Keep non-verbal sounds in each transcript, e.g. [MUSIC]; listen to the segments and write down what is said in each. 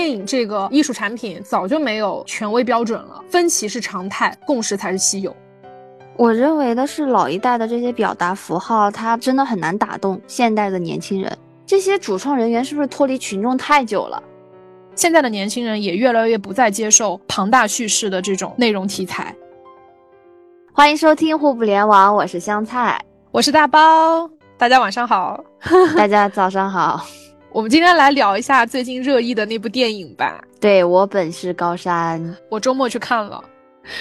电影这个艺术产品早就没有权威标准了，分歧是常态，共识才是稀有。我认为的是老一代的这些表达符号，它真的很难打动现代的年轻人。这些主创人员是不是脱离群众太久了？现在的年轻人也越来越不再接受庞大叙事的这种内容题材。欢迎收听互不联网，我是香菜，我是大包，大家晚上好，[LAUGHS] 大家早上好。我们今天来聊一下最近热议的那部电影吧。对我本是高山，我周末去看了。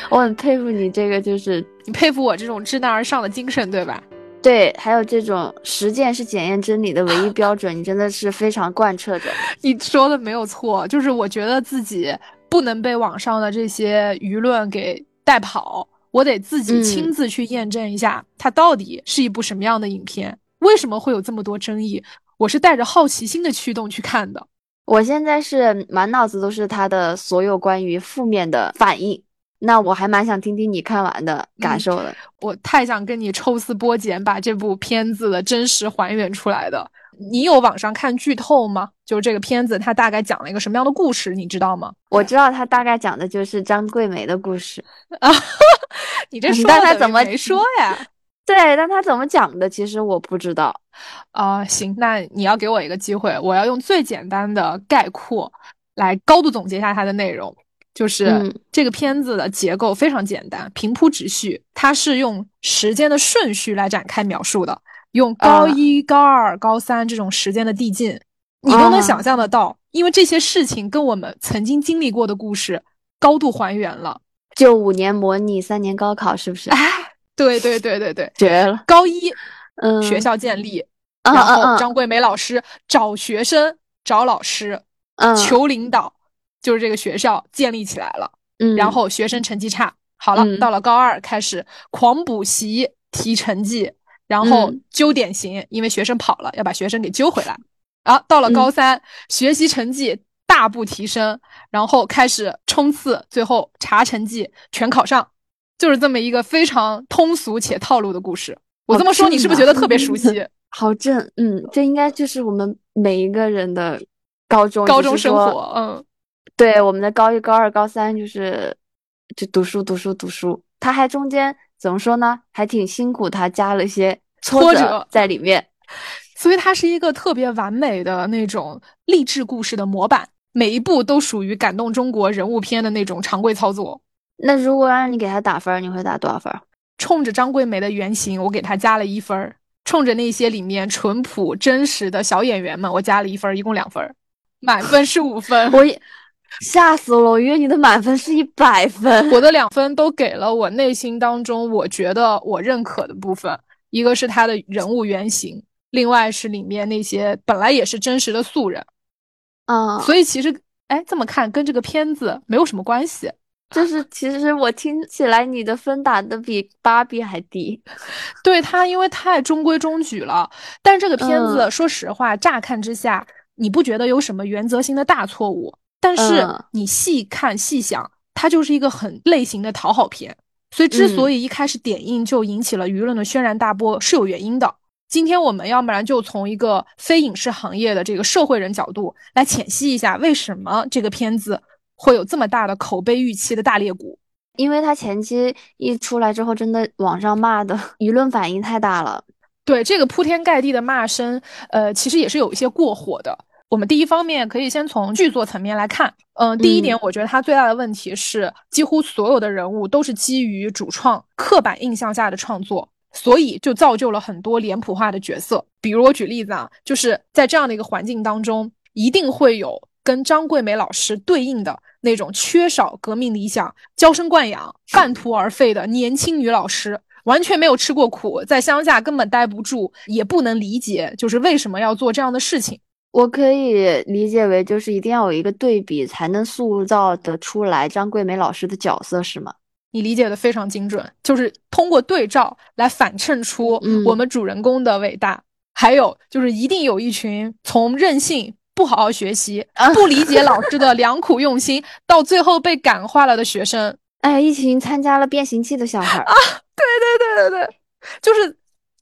我很佩服你这个，就是你佩服我这种知难而上的精神，对吧？对，还有这种实践是检验真理的唯一标准，你真的是非常贯彻着。你说的没有错，就是我觉得自己不能被网上的这些舆论给带跑，我得自己亲自去验证一下，它到底是一部什么样的影片，为什么会有这么多争议？我是带着好奇心的驱动去看的。我现在是满脑子都是他的所有关于负面的反应。那我还蛮想听听你看完的感受的。我太想跟你抽丝剥茧，把这部片子的真实还原出来的。你有网上看剧透吗？就是这个片子它大概讲了一个什么样的故事，你知道吗？我知道它大概讲的就是张桂梅的故事啊。[LAUGHS] 你这说他怎么没说呀？对，但他怎么讲的，其实我不知道。啊，行，那你要给我一个机会，我要用最简单的概括来高度总结一下它的内容。就是这个片子的结构非常简单，平铺直叙，它是用时间的顺序来展开描述的，用高一、高二、高三这种时间的递进，你都能想象得到，因为这些事情跟我们曾经经历过的故事高度还原了。就五年模拟，三年高考，是不是？哎，对对对对对，绝了！高一，嗯，学校建立，然后张桂梅老师找学生、找老师、求领导。就是这个学校建立起来了，嗯，然后学生成绩差，好了，到了高二开始狂补习提成绩，然后揪典型，因为学生跑了，要把学生给揪回来。啊，到了高三，学习成绩大步提升，然后开始冲刺，最后查成绩全考上，就是这么一个非常通俗且套路的故事。我这么说，你是不是觉得特别熟悉？[LAUGHS] 好正，嗯，这应该就是我们每一个人的高中高中生活，嗯。对，我们的高一、高二、高三就是就读书、读书、读书。他还中间怎么说呢？还挺辛苦，他加了一些挫折在里面，[LAUGHS] 所以它是一个特别完美的那种励志故事的模板，每一步都属于感动中国人物片的那种常规操作。那如果让你给他打分，你会打多少分？冲着张桂梅的原型，我给他加了一分；冲着那些里面淳朴真实的小演员们，我加了一分，一共两分，满分是五分。我也。吓死我了！我以为你的满分是一百分，我的 [LAUGHS] 两分都给了我内心当中我觉得我认可的部分，一个是他的人物原型，另外是里面那些本来也是真实的素人，啊，所以其实哎这么看跟这个片子没有什么关系，就是其实我听起来你的分打的比芭比还低，[LAUGHS] 对它因为太中规中矩了，但这个片子说实话乍看之下你不觉得有什么原则性的大错误。但是你细看细想，它就是一个很类型的讨好片，所以之所以一开始点映就引起了舆论的轩然大波是有原因的。今天我们要不然就从一个非影视行业的这个社会人角度来浅析一下，为什么这个片子会有这么大的口碑预期的大裂谷？因为他前期一出来之后，真的网上骂的舆论反应太大了。对这个铺天盖地的骂声，呃，其实也是有一些过火的。我们第一方面可以先从剧作层面来看，嗯，第一点，我觉得它最大的问题是，几乎所有的人物都是基于主创刻板印象下的创作，所以就造就了很多脸谱化的角色。比如我举例子啊，就是在这样的一个环境当中，一定会有跟张桂梅老师对应的那种缺少革命理想、娇生惯养、半途而废的年轻女老师，完全没有吃过苦，在乡下根本待不住，也不能理解就是为什么要做这样的事情。我可以理解为，就是一定要有一个对比，才能塑造得出来张桂梅老师的角色，是吗？你理解的非常精准，就是通过对照来反衬出我们主人公的伟大。还有就是，一定有一群从任性、不好好学习、不理解老师的良苦用心，[LAUGHS] 到最后被感化了的学生。哎，一群参加了变形记的小孩啊！对对对对对，就是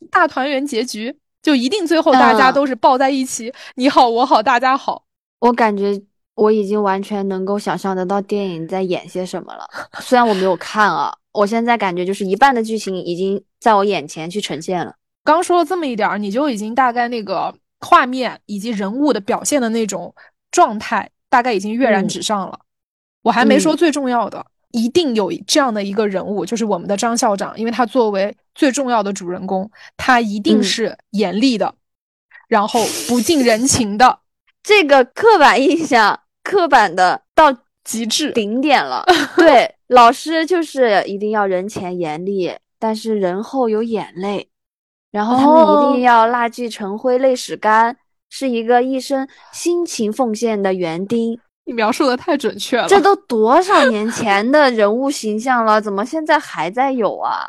大团圆结局。就一定最后大家都是抱在一起，你好我好大家好。我感觉我已经完全能够想象得到电影在演些什么了。[LAUGHS] 虽然我没有看啊，我现在感觉就是一半的剧情已经在我眼前去呈现了。刚说了这么一点儿，你就已经大概那个画面以及人物的表现的那种状态，大概已经跃然纸上了。我还没说最重要的，一定有这样的一个人物，就是我们的张校长，因为他作为最重要的主人公，他一定是严厉的，然后不近人情的。[LAUGHS] 这个刻板印象，刻板的到极致顶点了。[LAUGHS] 对，老师就是一定要人前严厉，但是人后有眼泪。然后他们一定要蜡炬成灰泪始干，是一个一生辛勤奉献的园丁。你描述的太准确了，这都多少年前的人物形象了，怎么现在还在有啊？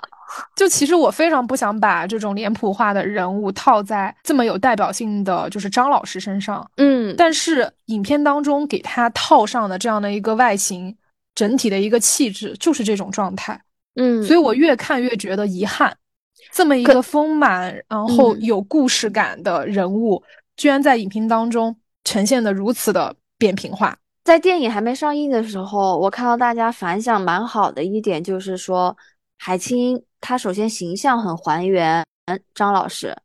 就其实我非常不想把这种脸谱化的人物套在这么有代表性的就是张老师身上，嗯，但是影片当中给他套上的这样的一个外形，整体的一个气质就是这种状态，嗯，所以我越看越觉得遗憾。这么一个丰满，然后有故事感的人物，居然在影片当中呈现的如此的扁平化。在电影还没上映的时候，我看到大家反响蛮好的一点，就是说海清她首先形象很还原张老师，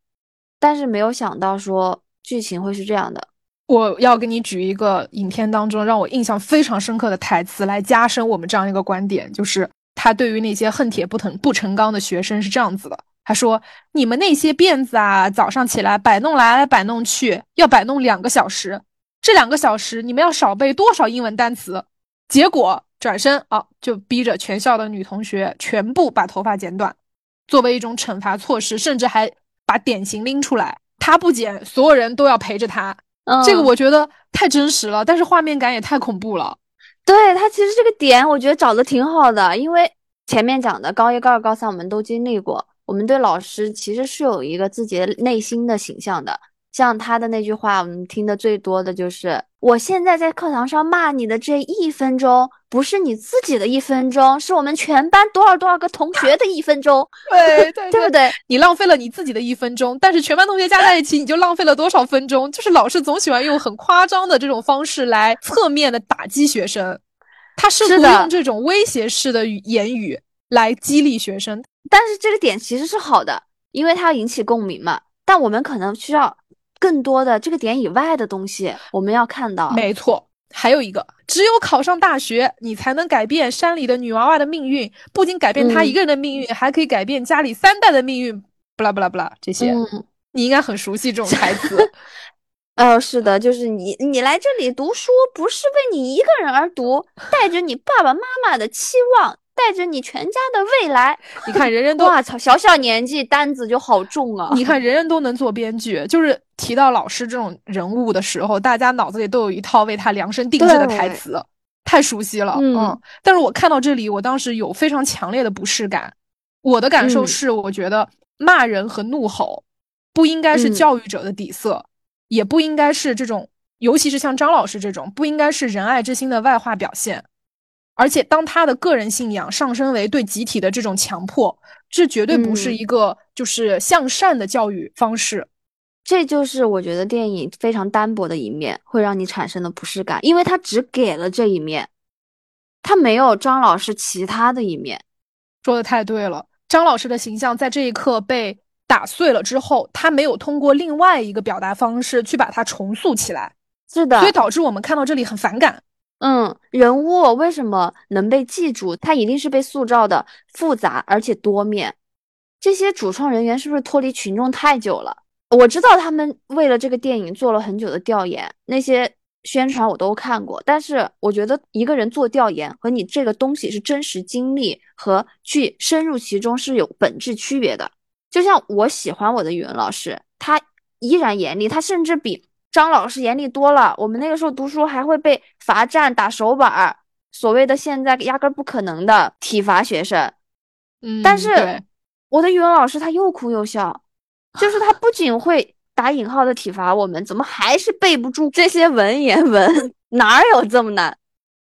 但是没有想到说剧情会是这样的。我要给你举一个影片当中让我印象非常深刻的台词来加深我们这样一个观点，就是他对于那些恨铁不成不成钢的学生是这样子的。他说：“你们那些辫子啊，早上起来摆弄来摆弄去，要摆弄两个小时。这两个小时，你们要少背多少英文单词？结果转身啊，就逼着全校的女同学全部把头发剪短，作为一种惩罚措施，甚至还把典型拎出来。他不剪，所有人都要陪着他。这个我觉得太真实了，但是画面感也太恐怖了。对他其实这个点，我觉得找的挺好的，因为前面讲的高一、高二、高三，我们都经历过。”我们对老师其实是有一个自己的内心的形象的，像他的那句话，我们听的最多的就是“我现在在课堂上骂你的这一分钟，不是你自己的一分钟，是我们全班多少多少个同学的一分钟。[LAUGHS] ”对 [LAUGHS] 对对不对？你浪费了你自己的一分钟，但是全班同学加在一起，你就浪费了多少分钟？就是老师总喜欢用很夸张的这种方式来侧面的打击学生，他试图用这种威胁式的言语来激励学生。但是这个点其实是好的，因为它要引起共鸣嘛。但我们可能需要更多的这个点以外的东西，我们要看到。没错，还有一个，只有考上大学，你才能改变山里的女娃娃的命运。不仅改变她一个人的命运，还可以改变家里三代的命运。不啦不啦不啦，这些你应该很熟悉这种台词。[LAUGHS] [LAUGHS] 呃，是的，就是你，你来这里读书不是为你一个人而读，带着你爸爸妈妈的期望。带着你全家的未来，你看人人都 [LAUGHS] 哇操，小小年纪担子就好重啊！你看人人都能做编剧，就是提到老师这种人物的时候，大家脑子里都有一套为他量身定制的台词，太熟悉了。嗯，但是我看到这里，我当时有非常强烈的不适感。我的感受是，我觉得骂人和怒吼不应该是教育者的底色，也不应该是这种，尤其是像张老师这种，不应该是仁爱之心的外化表现。而且，当他的个人信仰上升为对集体的这种强迫，这绝对不是一个就是向善的教育方式。这就是我觉得电影非常单薄的一面，会让你产生的不适感，因为他只给了这一面，他没有张老师其他的一面。说的太对了，张老师的形象在这一刻被打碎了之后，他没有通过另外一个表达方式去把它重塑起来。是的，所以导致我们看到这里很反感。嗯，人物为什么能被记住？他一定是被塑造的复杂而且多面。这些主创人员是不是脱离群众太久了？我知道他们为了这个电影做了很久的调研，那些宣传我都看过。但是我觉得一个人做调研和你这个东西是真实经历和去深入其中是有本质区别的。就像我喜欢我的语文老师，他依然严厉，他甚至比。张老师严厉多了，我们那个时候读书还会被罚站、打手板儿，所谓的现在压根不可能的体罚学生。嗯，但是我的语文老师他又哭又笑，就是他不仅会打引号的体罚我们，怎么还是背不住这些文言文？[LAUGHS] 哪有这么难？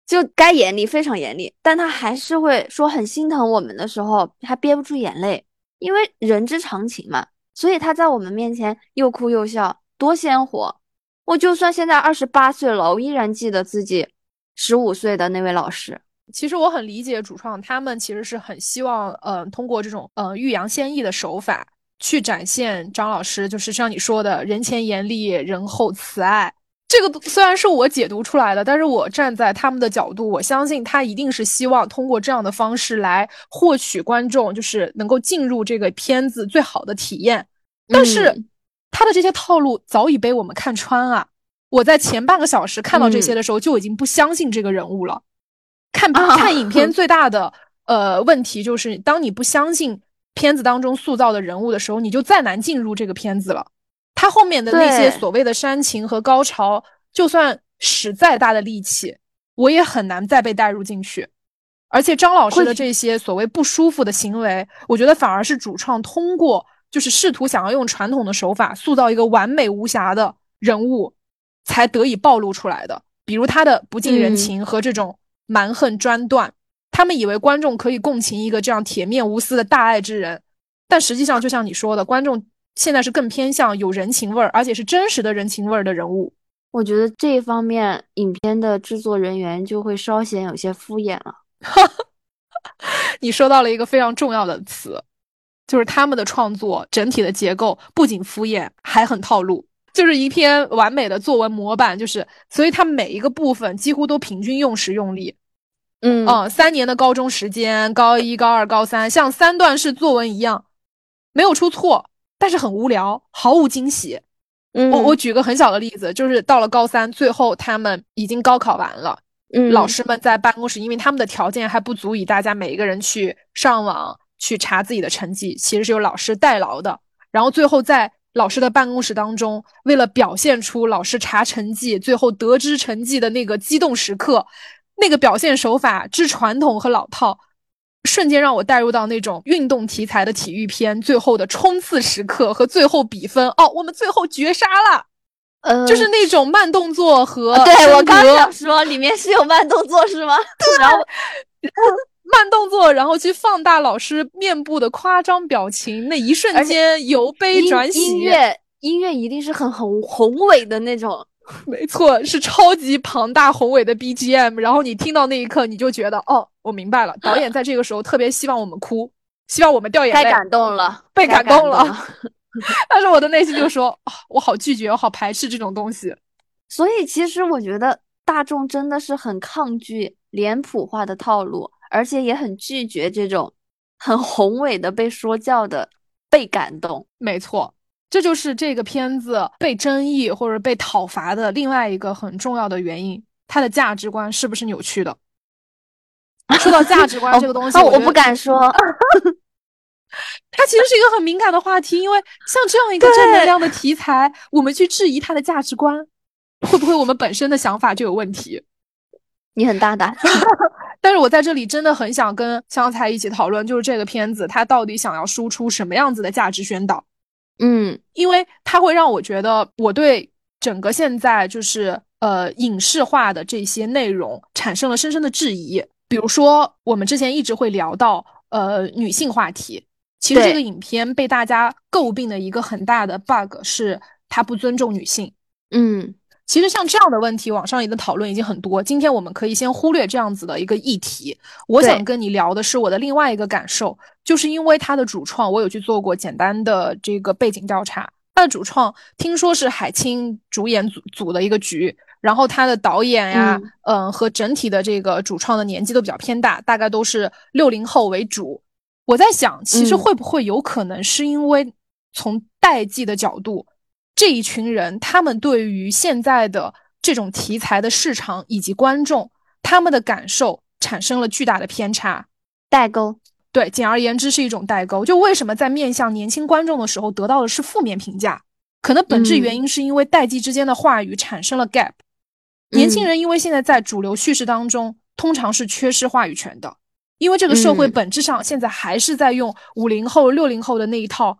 就该严厉，非常严厉，但他还是会说很心疼我们的时候，他憋不住眼泪，因为人之常情嘛。所以他在我们面前又哭又笑，多鲜活。我就算现在二十八岁了，我依然记得自己十五岁的那位老师。其实我很理解主创，他们其实是很希望，嗯，通过这种嗯欲扬先抑的手法去展现张老师，就是像你说的，人前严厉，人后慈爱。这个虽然是我解读出来的，但是我站在他们的角度，我相信他一定是希望通过这样的方式来获取观众，就是能够进入这个片子最好的体验。但是他的这些套路早已被我们看穿啊！我在前半个小时看到这些的时候，就已经不相信这个人物了。看 [LAUGHS] 看影片 [LAUGHS] 最大的呃问题就是，当你不相信片子当中塑造的人物的时候，你就再难进入这个片子了。他后面的那些所谓的煽情和高潮，就算使再大的力气，我也很难再被带入进去。而且张老师的这些所谓不舒服的行为，我觉得反而是主创通过就是试图想要用传统的手法塑造一个完美无瑕的人物，才得以暴露出来的。比如他的不近人情和这种。蛮横专断，他们以为观众可以共情一个这样铁面无私的大爱之人，但实际上就像你说的，观众现在是更偏向有人情味儿，而且是真实的人情味儿的人物。我觉得这一方面，影片的制作人员就会稍显有些敷衍了。[LAUGHS] 你说到了一个非常重要的词，就是他们的创作整体的结构不仅敷衍，还很套路。就是一篇完美的作文模板，就是，所以它每一个部分几乎都平均用时用力，嗯嗯，三年的高中时间，高一、高二、高三，像三段式作文一样，没有出错，但是很无聊，毫无惊喜。嗯，我我举个很小的例子，就是到了高三，最后他们已经高考完了，嗯，老师们在办公室，因为他们的条件还不足以大家每一个人去上网去查自己的成绩，其实是有老师代劳的，然后最后在。老师的办公室当中，为了表现出老师查成绩最后得知成绩的那个激动时刻，那个表现手法之传统和老套，瞬间让我带入到那种运动题材的体育片最后的冲刺时刻和最后比分。哦，我们最后绝杀了，呃，就是那种慢动作和对我刚想说里面是有慢动作是吗？[LAUGHS] 然后。[LAUGHS] 慢动作，然后去放大老师面部的夸张表情，那一瞬间由悲转喜。音乐音乐一定是很宏宏伟的那种，[LAUGHS] 没错，是超级庞大宏伟的 BGM。然后你听到那一刻，你就觉得哦，我明白了，导演在这个时候特别希望我们哭，希望我们掉眼泪。太感动了，被感动了。[LAUGHS] 但是我的内心就说，[LAUGHS] 我好拒绝，我好排斥这种东西。所以其实我觉得大众真的是很抗拒脸谱化的套路。而且也很拒绝这种很宏伟的被说教的被感动。没错，这就是这个片子被争议或者被讨伐的另外一个很重要的原因。它的价值观是不是扭曲的？说到价值观这个东西，我不敢说。[LAUGHS] [LAUGHS] 它其实是一个很敏感的话题，因为像这样一个正能量的题材，我们去质疑它的价值观，会不会我们本身的想法就有问题？你很大胆。[LAUGHS] 但是我在这里真的很想跟香菜一起讨论，就是这个片子它到底想要输出什么样子的价值宣导？嗯，因为它会让我觉得我对整个现在就是呃影视化的这些内容产生了深深的质疑。比如说我们之前一直会聊到呃女性话题，其实这个影片被大家诟病的一个很大的 bug 是它不尊重女性。嗯。其实像这样的问题，网上也的讨论已经很多。今天我们可以先忽略这样子的一个议题。我想跟你聊的是我的另外一个感受，就是因为它的主创，我有去做过简单的这个背景调查。它的主创听说是海清主演组组的一个局，然后他的导演呀，嗯，和整体的这个主创的年纪都比较偏大，大概都是六零后为主。我在想，其实会不会有可能是因为从代际的角度？这一群人，他们对于现在的这种题材的市场以及观众，他们的感受产生了巨大的偏差，代沟。对，简而言之是一种代沟。就为什么在面向年轻观众的时候得到的是负面评价？可能本质原因是因为代际之间的话语产生了 gap。年轻人因为现在在主流叙事当中，通常是缺失话语权的，因为这个社会本质上现在还是在用五零后、六零后的那一套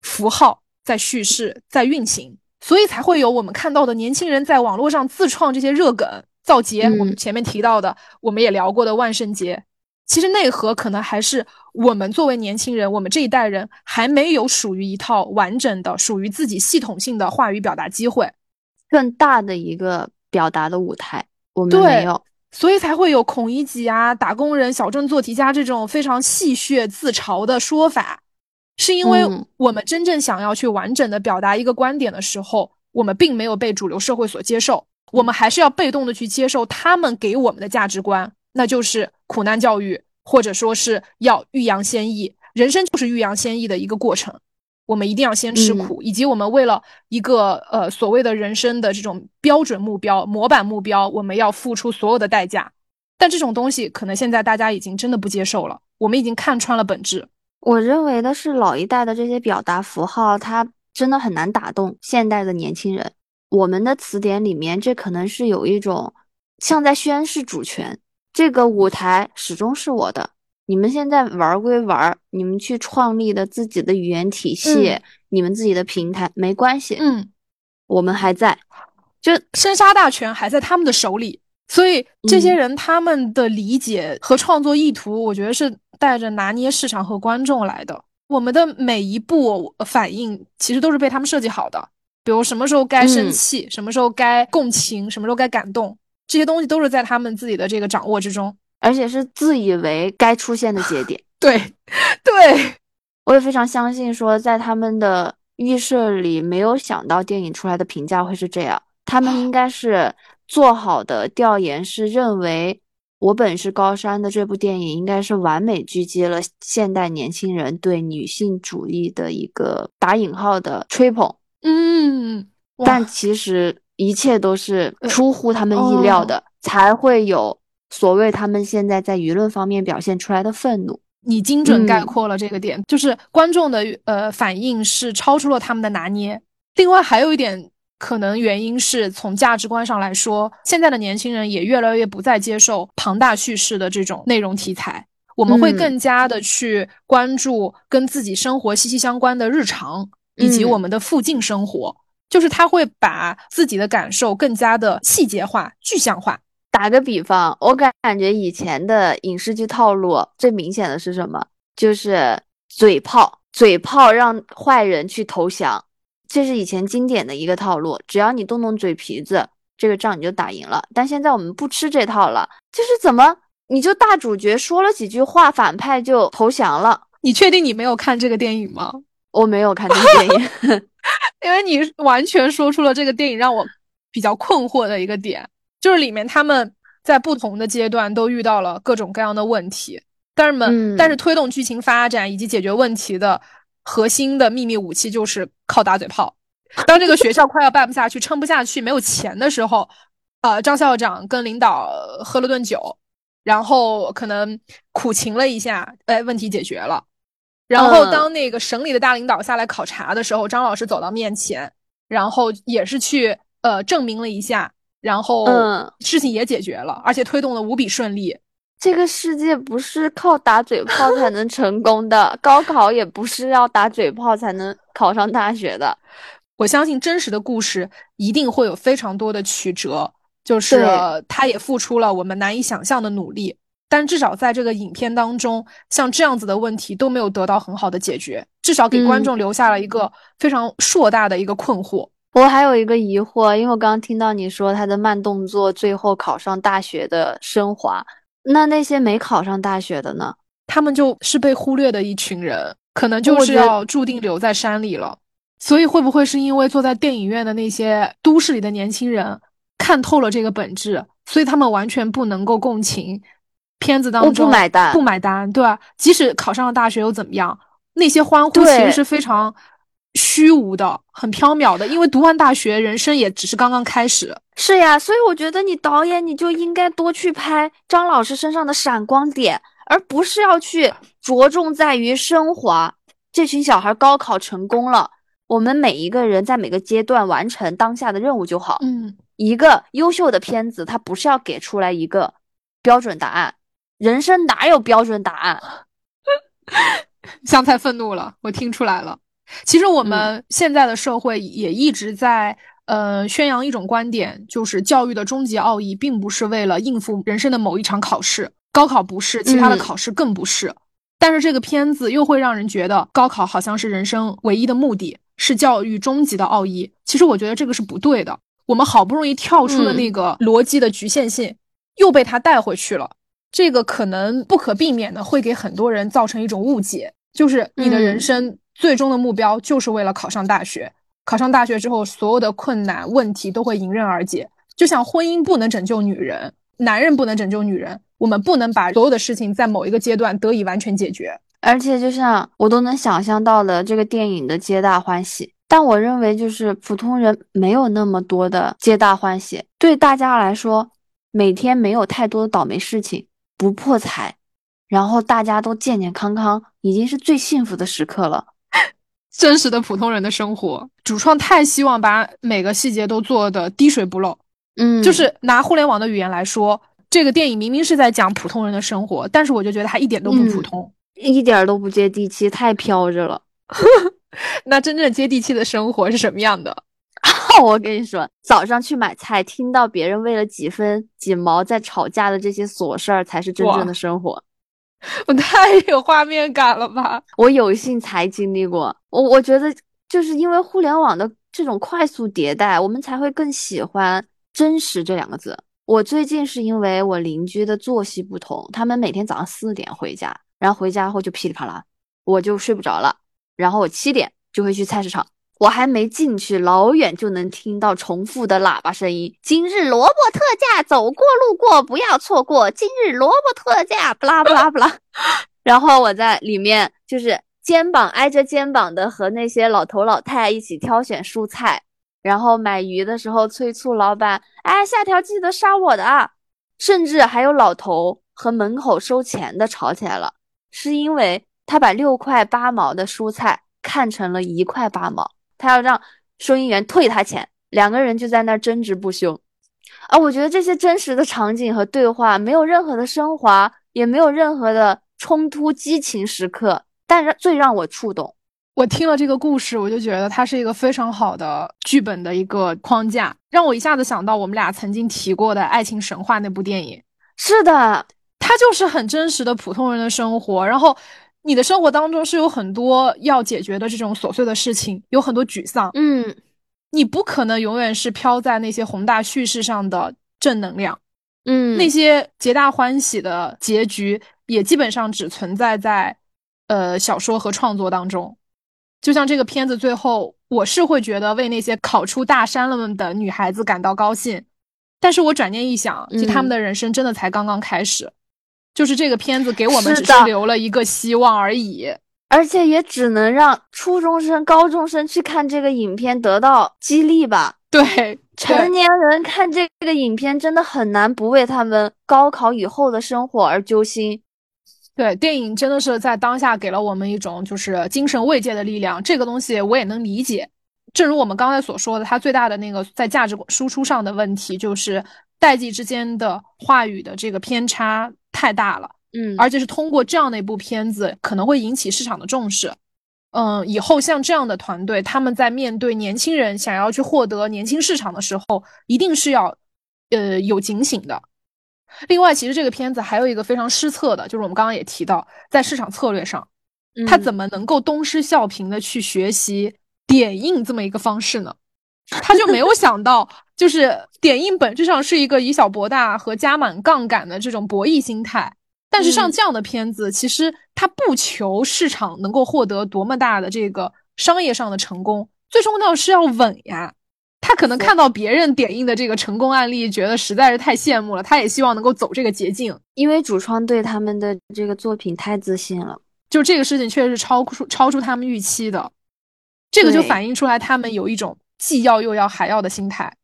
符号。在叙事，在运行，所以才会有我们看到的年轻人在网络上自创这些热梗造节。我们前面提到的，我们也聊过的万圣节，其实内核可能还是我们作为年轻人，我们这一代人还没有属于一套完整的、属于自己系统性的话语表达机会。更大的一个表达的舞台，我们对没有。所以才会有孔乙己啊、打工人、小镇做题家这种非常戏谑自嘲的说法，是因为嗯我们真正想要去完整的表达一个观点的时候，我们并没有被主流社会所接受，我们还是要被动的去接受他们给我们的价值观，那就是苦难教育，或者说是要欲扬先抑，人生就是欲扬先抑的一个过程。我们一定要先吃苦，以及我们为了一个呃所谓的人生的这种标准目标、模板目标，我们要付出所有的代价。但这种东西可能现在大家已经真的不接受了，我们已经看穿了本质。我认为的是老一代的这些表达符号，它真的很难打动现代的年轻人。我们的词典里面，这可能是有一种像在宣示主权，这个舞台始终是我的。你们现在玩归玩，你们去创立的自己的语言体系，嗯你们自己的平台没关系，嗯，我们还在。就生杀大权还在他们的手里，所以这些人他们的理解和创作意图，我觉得是带着拿捏市场和观众来的。我们的每一步反应其实都是被他们设计好的，比如什么时候该生气，什么时候该共情，什么时候该感动，这些东西都是在他们自己的这个掌握之中。而且是自以为该出现的节点。[LAUGHS] 对，对，我也非常相信，说在他们的预设里没有想到电影出来的评价会是这样。他们应该是做好的调研，是认为《我本是高山》的这部电影应该是完美狙击了现代年轻人对女性主义的一个打引号的吹捧。嗯，但其实一切都是呃出乎他们意料的，才会有所谓他们现在在舆论方面表现出来的愤怒。你精准概嗯括了这个点，就是观众的呃反应是超出了他们的拿捏。另外还有一点可能原因是从价值观上来说，现在的年轻人也越来越不再接受庞大叙事的这种内容题材，我们会嗯更加的去关注跟自己生活息息相关的日常以及嗯我们的附近生活，就是他会把自己的感受更加的细节化、具象化。打个比方，我感感觉以前的影视剧套路最明显的是什么？就是嘴炮，嘴炮让坏人去投降，这是以前经典的一个套路。只要你动动嘴皮子，这个仗你就打赢了。但现在我们不吃这套了，就是怎么你就大主角说了几句话，反派就投降了。你确定你没有看这个电影吗？[LAUGHS] 我没有看这个电影，[LAUGHS] 因为你完全说出了这个电影让我比较困惑的一个点，就是里面他们在不同的阶段都遇到了各种各样的问题，但是们、嗯但是推动剧情发展以及解决问题的核心的秘密武器就是靠打嘴炮。当这个学校快要办不下去、撑不下去、没有钱的时候，呃，张校长跟领导呃喝了顿酒，然后可能苦情了一下，哎，问题解决了。然后嗯当那个省里的大领导下来考察的时候，张老师走到面前，然后也是去呃证明了一下，然后嗯事情也解决了，而且推动的无比顺利。这个世界不是靠打嘴炮才能成功的，高考也不是要打嘴炮才能考上大学的。我相信真实的故事一定会有非常多的曲折，就是他也付出了我们难以想象的努力，但至少在这个影片当中，像这样子的问题都没有得到很好的解决，至少给观嗯众留下了一个非常硕大的一个困惑。我还有一个疑惑，因为我刚刚听到你说他的慢动作最后考上大学的升华，那那些没考上大学的呢？他们就是被忽略的一群人，可能就是要注定留在山里了。所以会不会是因为坐在电影院的那些都市里的年轻人看透了这个本质，所以他们完全不能够共情片子当中不买单不买单，对吧？即使考上了大学又怎么样？那些欢呼其实是非常虚无的、很缥缈的，因为读完大学，人生也只是刚刚开始。是呀，所以我觉得你导演你就应该多去拍张老师身上的闪光点，而不是要去着重在于升华。这群小孩高考成功了，我们每一个人在每个阶段完成当下的任务就好。嗯，一个优秀的片子，它不是要给出来一个标准答案，人生哪有标准答案？[LAUGHS] 香菜愤怒了，我听出来了。其实我嗯们现在的社会也一直在呃宣扬一种观点，就是教育的终极奥义并不是为了应付人生的某一场考试，高考不是，其他的嗯考试更不是。但是这个片子又会让人觉得高考好像是人生唯一的目的，是教育终极的奥义。其实我觉得这个是不对的。我们好不容易跳出了那个逻辑的局限性，又被他带回去了。这个可能不可避免的会给很多人造成一种误解，就是你的人生最终的目标就是为了考上大学，考上大学之后，所有的困难问题都会迎刃而解。就像婚姻不能拯救女人，男人不能拯救女人，我们不能把所有的事情在某一个阶段得以完全解决。而且，就像我都能想象到了这个电影的皆大欢喜，但我认为就是普通人没有那么多的皆大欢喜。对大家来说，每天没有太多的倒霉事情。不破财，然后大家都健健康康，已经是最幸福的时刻了。真实的普通人的生活，主创太希望把每个细节都做的滴水不漏。嗯，就是拿互联网的语言来说，这个电影明明是在讲普通人的生活，但是我就觉得它一点都不普通，一点都不接地气，太飘着了。[LAUGHS] 那真正接地气的生活是什么样的？[LAUGHS] 我跟你说，早上去买菜，听到别人为了几分几毛在吵架的这些琐事儿，才是真正的生活。[LAUGHS] 我太有画面感了吧！我有幸才经历过。我我觉得，就是因为互联网的这种快速迭代，我们才会更喜欢“真实”这两个字。我最近是因为我邻居的作息不同，他们每天早上四点回家，然后回家后就噼里啪啦，我就睡不着了。然后我七点就会去菜市场。我还没进去，老远就能听到重复的喇叭声音：“今日萝卜特价，走过路过不要错过。今日萝卜特价，不啦不啦不啦。[LAUGHS] ”然后我在里面就是肩膀挨着肩膀的和那些老头老太一起挑选蔬菜，然后买鱼的时候催促老板：“哎，下条记得杀我的啊！”甚至还有老头和门口收钱的吵起来了，是因为他把六块八毛的蔬菜看成了一块八毛。他要让收银员退他钱，两个人就在那儿争执不休。啊，我觉得这些真实的场景和对话没有任何的升华，也没有任何的冲突激情时刻，但是最让我触动。我听了这个故事，我就觉得它是一个非常好的剧本的一个框架，让我一下子想到我们俩曾经提过的《爱情神话》那部电影。是的，它就是很真实的普通人的生活，然后。你的生活当中是有很多要解决的这种琐碎的事情，有很多沮丧。嗯，你不可能永远是飘在那些宏大叙事上的正能量。嗯，那些皆大欢喜的结局也基本上只存在在呃小说和创作当中。就像这个片子最后，我是会觉得为那些考出大山了们的女孩子感到高兴，但是我转念一想，其实他们的人生真的才刚刚开始。就是这个片子给我们只是留了一个希望而已，而且也只能让初中生、高中生去看这个影片得到激励吧。对，成年人看这个影片真的很难不为他们高考以后的生活而揪心。对，电影真的是在当下给了我们一种就是精神慰藉的力量，这个东西我也能理解。正如我们刚才所说的，它最大的那个在价值输出上的问题就是代际之间的话语的这个偏差。太大了，嗯，而且是通过这样的一部片子，可能会引起市场的重视。嗯，以后像这样的团队，他们在面对年轻人想要去获得年轻市场的时候，一定是要，呃，有警醒的。另外，其实这个片子还有一个非常失策的，就是我们刚刚也提到，在市场策略上，他怎么能够东施效颦的去学习点映这么一个方式呢？他就没有 [LAUGHS] 想到，就是点映本质上是一个以小博大和加满杠杆的这种博弈心态。但是像这样的片子，其实它不求市场能够获得多么大的这个商业上的成功，最重要是要稳呀。他可能看到别人点映的这个成功案例，觉得实在是太羡慕了，他也希望能够走这个捷径。因为主创对他们的这个作品太自信了，就这个事情确实是超出超出他们预期的，这个就反映出来他们有一种。既要又要还要的心态，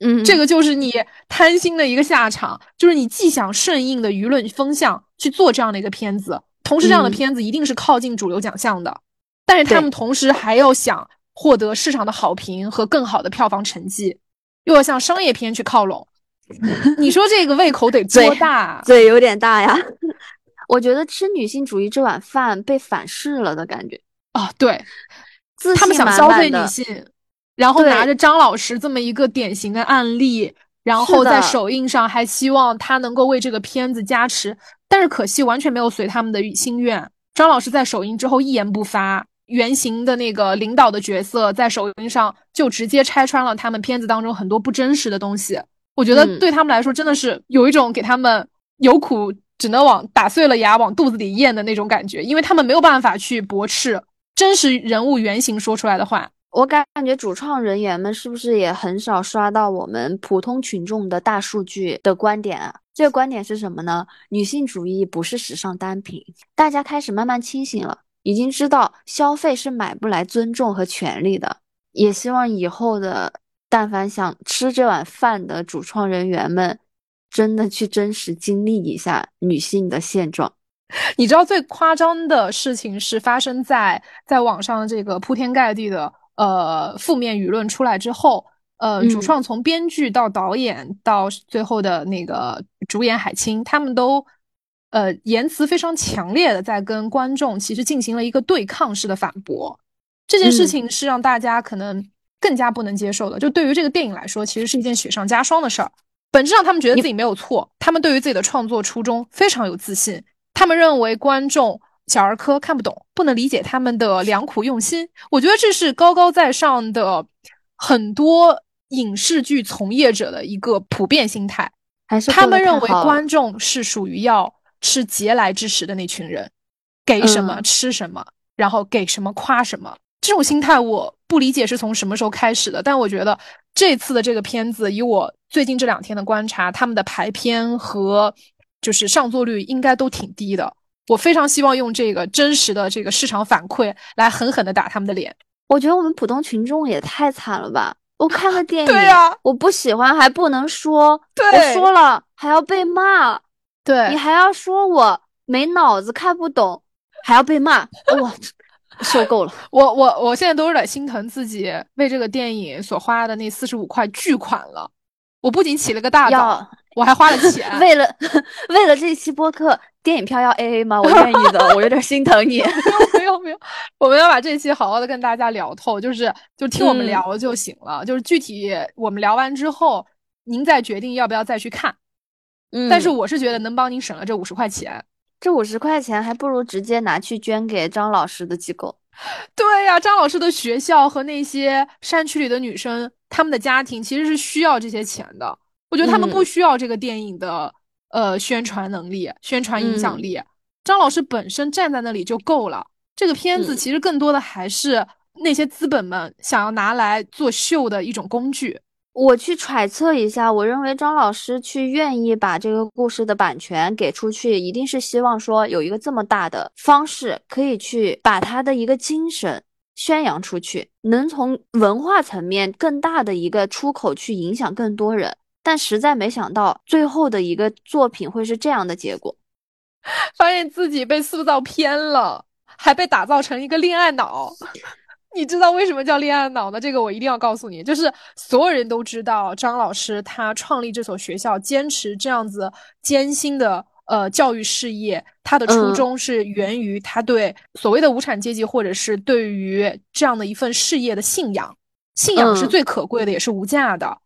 嗯，这个就是你贪心的一个下场，就是你既想顺应的舆论风向去做这样的一个片子，同时这样的片子一定是靠近主流奖项的，但是他们同时还要想获得市场的好评和更好的票房成绩，又要向商业片去靠拢，[LAUGHS] 你说这个胃口得多大？嘴有点大呀。[LAUGHS] 我觉得吃女性主义这碗饭被反噬了的感觉啊，对，自他们想消费女性。然后拿着张老师这么一个典型的案例，然后在首映上还希望他能够为这个片子加持，但是可惜完全没有随他们的心愿。张老师在首映之后一言不发，原型的那个领导的角色在首映上就直接拆穿了他们片子当中很多不真实的东西。我觉得对他们来说真的是有一种给他们有苦只能往打碎了牙往肚子里咽的那种感觉，因为他们没有办法去驳斥真实人物原型说出来的话。我感觉主创人员们是不是也很少刷到我们普通群众的大数据的观点啊？这个观点是什么呢？女性主义不是时尚单品，大家开始慢慢清醒了，已经知道消费是买不来尊重和权利的。也希望以后的，但凡想吃这碗饭的主创人员们，真的去真实经历一下女性的现状。[LAUGHS] 你知道最夸张的事情是发生在在网上这个铺天盖地的。呃，负面舆论出来之后，呃，主创从编剧到导演到最后的那个主演海清，他们都呃言辞非常强烈的在跟观众其实进行了一个对抗式的反驳。这件事情是让大家可能更加不能接受的。就对于这个电影来说，其实是一件雪上加霜的事儿。本质上，他们觉得自己没有错，他们对于自己的创作初衷非常有自信，他们认为观众。小儿科看不懂，不能理解他们的良苦用心。我觉得这是高高在上的很多影视剧从业者的一个普遍心态，还是他们认为观众是属于要吃嗟来之食的那群人，给什么吃什么，然后给什么夸什么。这种心态我不理解是从什么时候开始的，但我觉得这次的这个片子，以我最近这两天的观察，他们的排片和就是上座率应该都挺低的。我非常希望用这个真实的这个市场反馈来狠狠的打他们的脸。我觉得我们普通群众也太惨了吧！我看个电 [LAUGHS] 影，对呀，我不喜欢还不能说，对，我说了还要被骂，对你还要说我没脑子看不懂，还要被骂，我，受够了！我我我现在都有点心疼自己为这个电影所花的那四十五块巨款了。我不仅起了个大早，我还花了钱，[LAUGHS] 为了为了这期播客。电影票要 A A 吗？我愿意的，我有点心疼你。[LAUGHS] 没有没有，我们要把这期好好的跟大家聊透，就是就听我们聊就行了。就是具体我们聊完之后，您再决定要不要再去看。嗯，但是我是觉得能帮您省了这五十块钱，这五十块钱还不如直接拿去捐给张老师的机构。对呀，张老师的学校和那些山区里的女生，他们的家庭其实是需要这些钱的。我觉得他们不需要这个电影的。呃，宣传能力、宣传影响力，张老师本身站在那里就够了。这个片子其实更多的还是那些资本们想要拿来做秀的一种工具。我去揣测一下，我认为张老师去愿意把这个故事的版权给出去，一定是希望说有一个这么大的方式，可以去把他的一个精神宣扬出去，能从文化层面更大的一个出口去影响更多人。但实在没想到，最后的一个作品会是这样的结果，[LAUGHS] 发现自己被塑造偏了，还被打造成一个恋爱脑。[LAUGHS] 你知道为什么叫恋爱脑呢？这个我一定要告诉你，就是所有人都知道张老师他创立这所学校，坚持这样子艰辛的呃教育事业，他的初衷是源于他对所谓的无产阶级，或者是对于这样的一份事业的信仰。信仰是最可贵的，也是无价的。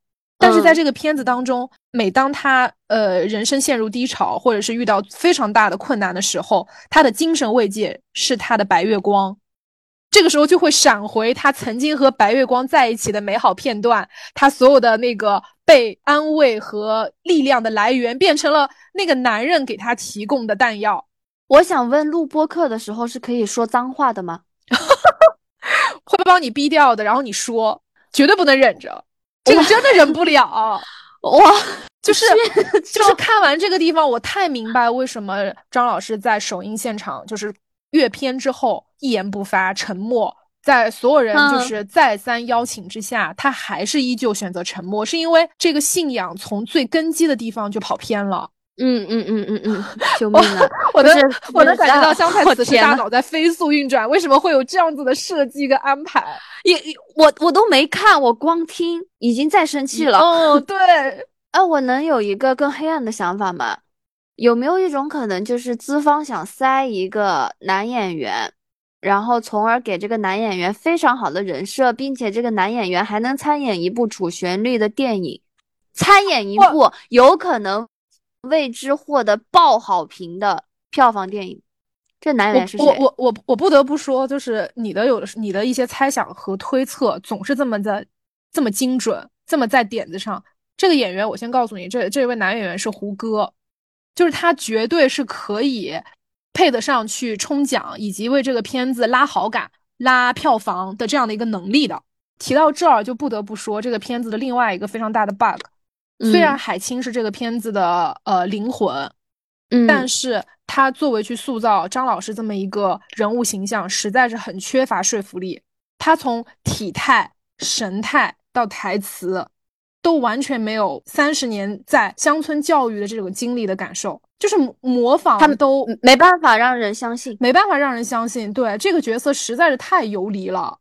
但是在这个片子当中，每当他呃人生陷入低潮，或者是遇到非常大的困难的时候，他的精神慰藉是他的白月光。这个时候就会闪回他曾经和白月光在一起的美好片段，他所有的那个被安慰和力量的来源，变成了那个男人给他提供的弹药。我想问，录播课的时候是可以说脏话的吗？[LAUGHS] 会帮你逼掉的，然后你说，绝对不能忍着。[LAUGHS] 这个真的忍不了，[LAUGHS] 哇！就是就是看完这个地方，我太明白为什么张老师在首映现场就是阅片之后一言不发，沉默，在所有人就是再三邀请之下，他还是依旧选择沉默，是因为这个信仰从最根基的地方就跑偏了。嗯嗯嗯嗯嗯，救命啊！我能我能感觉到香菜此时大脑在飞速运转，为什么会有这样子的设计跟安排？[LAUGHS] 也我我都没看，我光听已经在生气了。哦，对，啊，我能有一个更黑暗的想法吗？有没有一种可能，就是资方想塞一个男演员，然后从而给这个男演员非常好的人设，并且这个男演员还能参演一部主旋律的电影，参演一部有可能为之获得爆好评的票房电影？这男演员是谁？我我我我不得不说，就是你的有的是你的一些猜想和推测，总是这么的这么精准，这么在点子上。这个演员，我先告诉你，这这位男演员是胡歌，就是他绝对是可以配得上去冲奖，以及为这个片子拉好感、拉票房的这样的一个能力的。提到这儿，就不得不说这个片子的另外一个非常大的 bug。虽然海清是这个片子的呃灵魂。嗯但是他作为去塑造张老师这么一个人物形象，实在是很缺乏说服力。他从体态、神态到台词，都完全没有三十年在乡村教育的这种经历的感受，就是模仿他们都没办法让人相信，没办法让人相信。对这个角色实在是太游离了，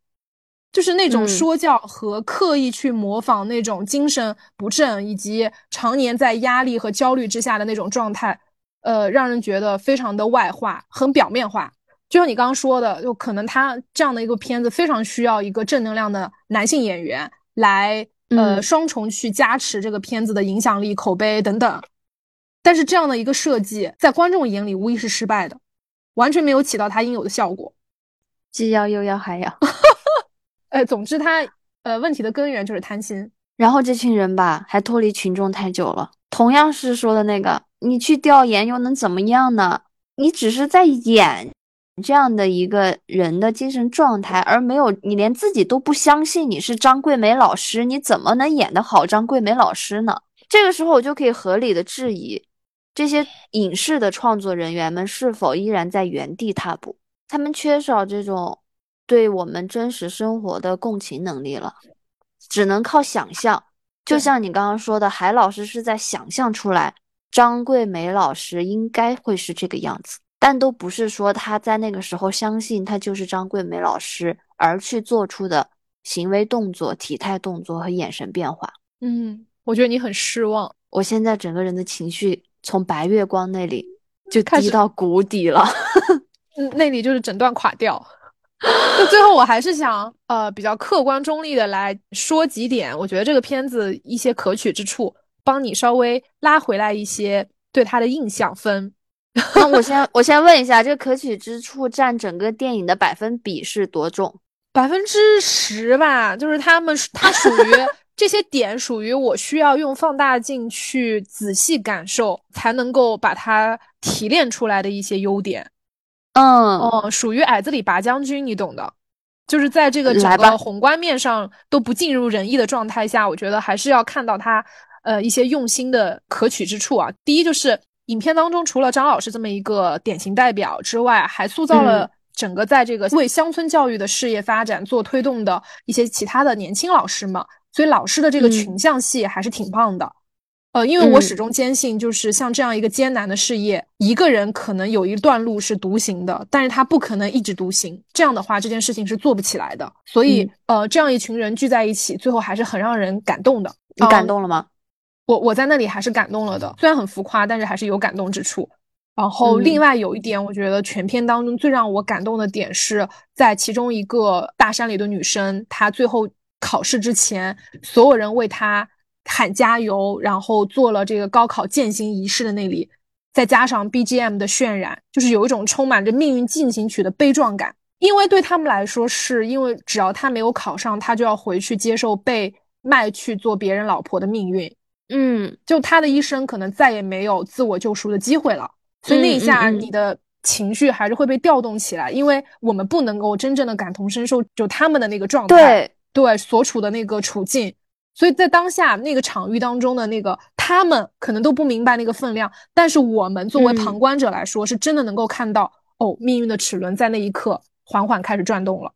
就是那种说教和刻意去模仿那种精神不振以及常年在压力和焦虑之下的那种状态。呃，让人觉得非常的外化，很表面化。就像你刚刚说的，就可能他这样的一个片子非常需要一个正能量的男性演员来，呃，双重去加持这个片子的影响力、口碑等等。但是这样的一个设计，在观众眼里无疑是失败的，完全没有起到它应有的效果。既要又要还要，[LAUGHS] 呃，总之他呃问题的根源就是贪心。然后这群人吧，还脱离群众太久了。同样是说的那个。你去调研又能怎么样呢？你只是在演这样的一个人的精神状态，而没有你连自己都不相信你是张桂梅老师，你怎么能演得好张桂梅老师呢？这个时候我就可以合理的质疑，这些影视的创作人员们是否依然在原地踏步？他们缺少这种对我们真实生活的共情能力了，只能靠想象。就像你刚刚说的，海老师是在想象出来。张桂梅老师应该会是这个样子，但都不是说他在那个时候相信他就是张桂梅老师而去做出的行为动作、体态动作和眼神变化。嗯，我觉得你很失望。我现在整个人的情绪从白月光那里就低到谷底了，[LAUGHS] 嗯，那里就是整段垮掉。[LAUGHS] 就最后我还是想呃比较客观中立的来说几点，我觉得这个片子一些可取之处。帮你稍微拉回来一些对他的印象分。[LAUGHS] 那我先我先问一下，这可取之处占整个电影的百分比是多重？百分之十吧，就是他们他属于这些点，属于我需要用放大镜去仔细感受，才能够把它提炼出来的一些优点。嗯哦，属于矮子里拔将军，你懂的。就是在这个整个宏观面上都不尽如人意的状态下，我觉得还是要看到他。呃，一些用心的可取之处啊，第一就是影片当中除了张老师这么一个典型代表之外，还塑造了整个在这个为乡村教育的事业发展做推动的一些其他的年轻老师们，所以老师的这个群像戏还是挺棒的。呃，因为我始终坚信，就是像这样一个艰难的事业，一个人可能有一段路是独行的，但是他不可能一直独行，这样的话这件事情是做不起来的。所以，呃，这样一群人聚在一起，最后还是很让人感动的。你感动了吗？我我在那里还是感动了的，虽然很浮夸，但是还是有感动之处。然后另外有一点，我觉得全片当中最让我感动的点是在其中一个大山里的女生，她最后考试之前，所有人为她喊加油，然后做了这个高考践行仪式的那里，再加上 BGM 的渲染，就是有一种充满着命运进行曲的悲壮感。因为对他们来说，是因为只要他没有考上，他就要回去接受被卖去做别人老婆的命运。嗯，就他的一生可能再也没有自我救赎的机会了，所以那一下你的情绪还是会被调动起来，因为我们不能够真正的感同身受，就他们的那个状态，对对，所处的那个处境，所以在当下那个场域当中的那个他们可能都不明白那个分量，但是我们作为旁观者来说，是真的能够看到哦，命运的齿轮在那一刻缓缓开始转动了，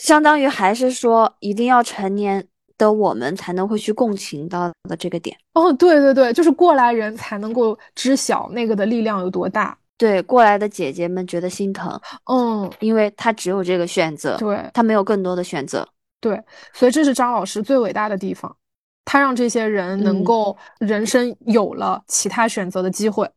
相当于还是说一定要成年。的我们才能会去共情到的这个点。哦，对对对，就是过来人才能够知晓那个的力量有多大。对，过来的姐姐们觉得心疼，嗯，因为她只有这个选择，对，她没有更多的选择，对，所以这是张老师最伟大的地方，他让这些人能够人生有了其他选择的机会。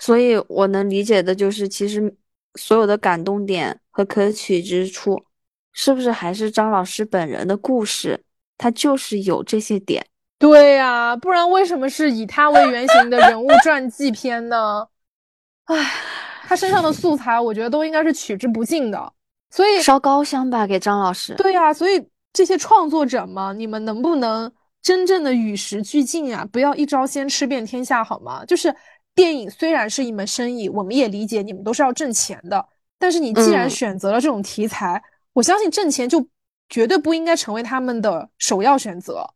所以我能理解的就是，其实所有的感动点和可取之处，是不是还是张老师本人的故事？他就是有这些点，对呀，不然为什么是以他为原型的人物 [LAUGHS] 传记片呢？唉，他身上的素材，我觉得都应该是取之不尽的。所以烧高香吧，给张老师。对呀，所以这些创作者嘛，你们能不能真正的与时俱进啊？不要一招鲜吃遍天下，好吗？就是电影虽然是一门生意，我们也理解你们都是要挣钱的。但是你既然选择了这种题材，我相信挣钱就绝对不应该成为他们的首要选择。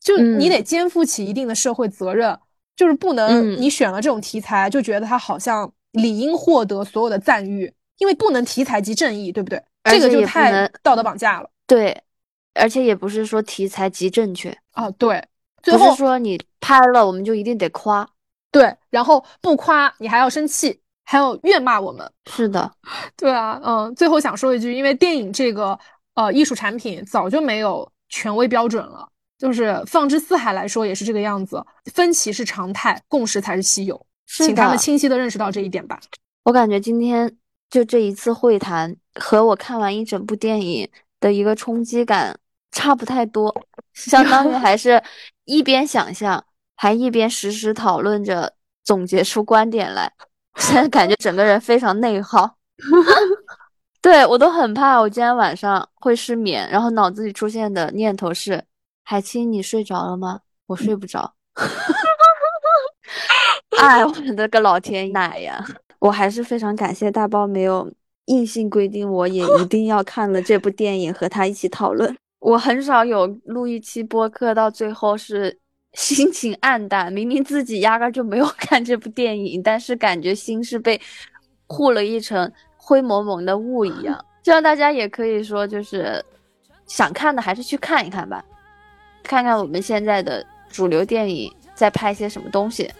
就你得肩负起一定的社会责任，就是不能你选了这种题材就觉得它好像理应获得所有的赞誉。因为不能题材即正义，对不对？这个就太道德绑架了。对，而且也不是说题材极正确啊。对，不是说你拍了我们就一定得夸。对，然后不夸你还要生气，还要怨骂我们。是的，[LAUGHS] 对啊，嗯。最后想说一句，因为电影这个呃艺术产品早就没有权威标准了，就是放之四海来说也是这个样子。分歧是常态，共识才是稀有。请他们清晰的认识到这一点吧。我感觉今天。就这一次会谈和我看完一整部电影的一个冲击感差不太多，相当于 [LAUGHS] 还是一边想象，还一边实时讨论着，总结出观点来。现在感觉整个人非常内耗，[LAUGHS] 对我都很怕我今天晚上会失眠，然后脑子里出现的念头是：海清，你睡着了吗？我睡不着。哎，我的个老天奶呀！我还是非常感谢大包没有硬性规定我也一定要看了这部电影和他一起讨论。我很少有录一期播客到最后是 [LAUGHS] 心情暗淡，明明自己压根就没有 [LAUGHS] 看这部电影，但是感觉心是被糊了一层灰蒙蒙的雾一样。希望大家也可以说，就是想看的还是去看一看吧，看看我们现在的主流电影在拍些什么东西。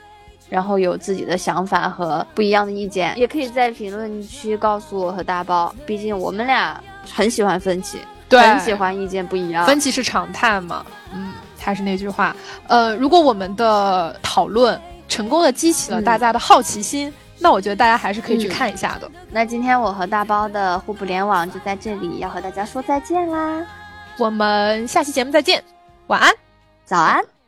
然后有自己的想法和不一样的意见，也可以在评论区告诉我和大包。毕竟我们俩很喜欢分歧，很喜欢意见不一样。分歧是常态嘛？嗯，还是那句话，呃，如果我们的讨论成功的激起了大家的好奇心，那我觉得大家还是可以去看一下的。那今天我和大包的互不联网就在这里要和大家说再见啦，我们下期节目再见，晚安，早安。